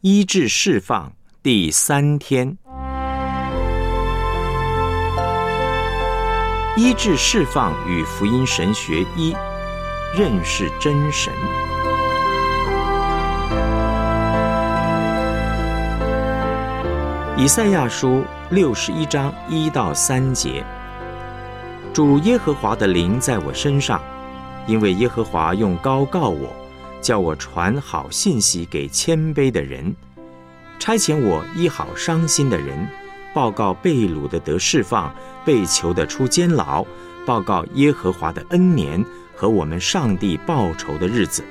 医治释放第三天，医治释放与福音神学一，认识真神。以赛亚书六十一章一到三节，主耶和华的灵在我身上，因为耶和华用高告我。叫我传好信息给谦卑的人，差遣我医好伤心的人，报告被掳的得释放，被囚的出监牢，报告耶和华的恩年和我们上帝报仇的日子，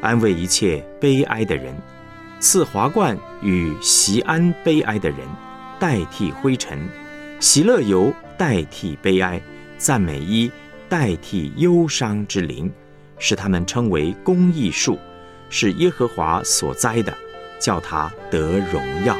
安慰一切悲哀的人，赐华冠与席安悲哀的人，代替灰尘，喜乐油代替悲哀，赞美衣代替忧伤之灵。使他们称为公义树，是耶和华所栽的，叫他得荣耀。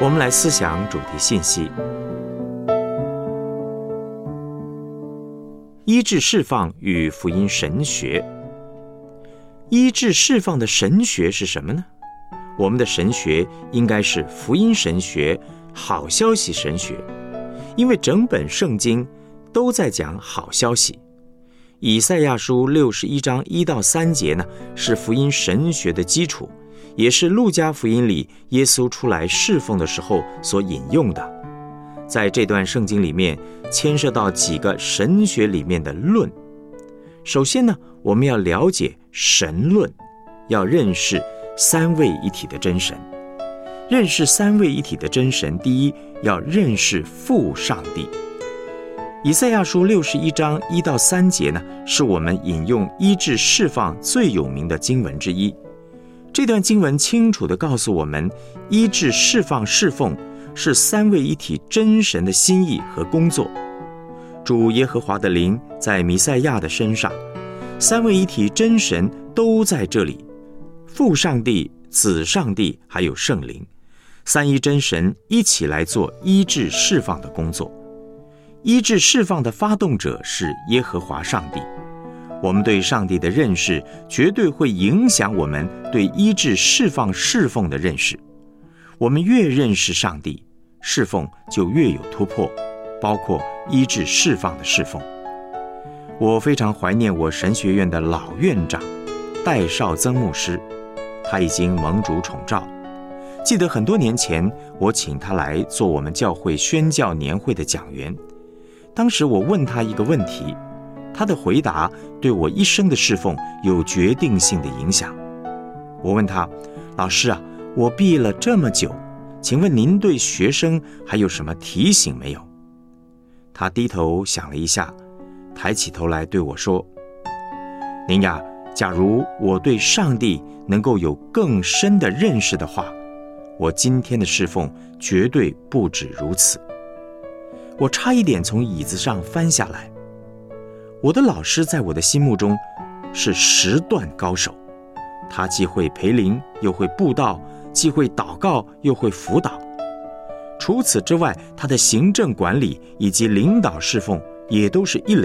我们来思想主题信息。医治释放与福音神学，医治释放的神学是什么呢？我们的神学应该是福音神学、好消息神学，因为整本圣经都在讲好消息。以赛亚书六十一章一到三节呢，是福音神学的基础，也是路加福音里耶稣出来侍奉的时候所引用的。在这段圣经里面，牵涉到几个神学里面的论。首先呢，我们要了解神论，要认识三位一体的真神。认识三位一体的真神，第一要认识父上帝。以赛亚书六十一章一到三节呢，是我们引用医治释放最有名的经文之一。这段经文清楚地告诉我们，医治释放侍奉。是三位一体真神的心意和工作。主耶和华的灵在弥赛亚的身上，三位一体真神都在这里。父上帝、子上帝还有圣灵，三一真神一起来做医治释放的工作。医治释放的发动者是耶和华上帝。我们对上帝的认识，绝对会影响我们对医治释放侍奉的认识。我们越认识上帝，侍奉就越有突破，包括医治释放的侍奉。我非常怀念我神学院的老院长戴少曾牧师，他已经蒙主宠召。记得很多年前，我请他来做我们教会宣教年会的讲员。当时我问他一个问题，他的回答对我一生的侍奉有决定性的影响。我问他：“老师啊。”我毕业了这么久，请问您对学生还有什么提醒没有？他低头想了一下，抬起头来对我说：“您呀，假如我对上帝能够有更深的认识的话，我今天的侍奉绝对不止如此。”我差一点从椅子上翻下来。我的老师在我的心目中是十段高手，他既会陪灵，又会布道。既会祷告又会辅导，除此之外，他的行政管理以及领导侍奉也都是一流。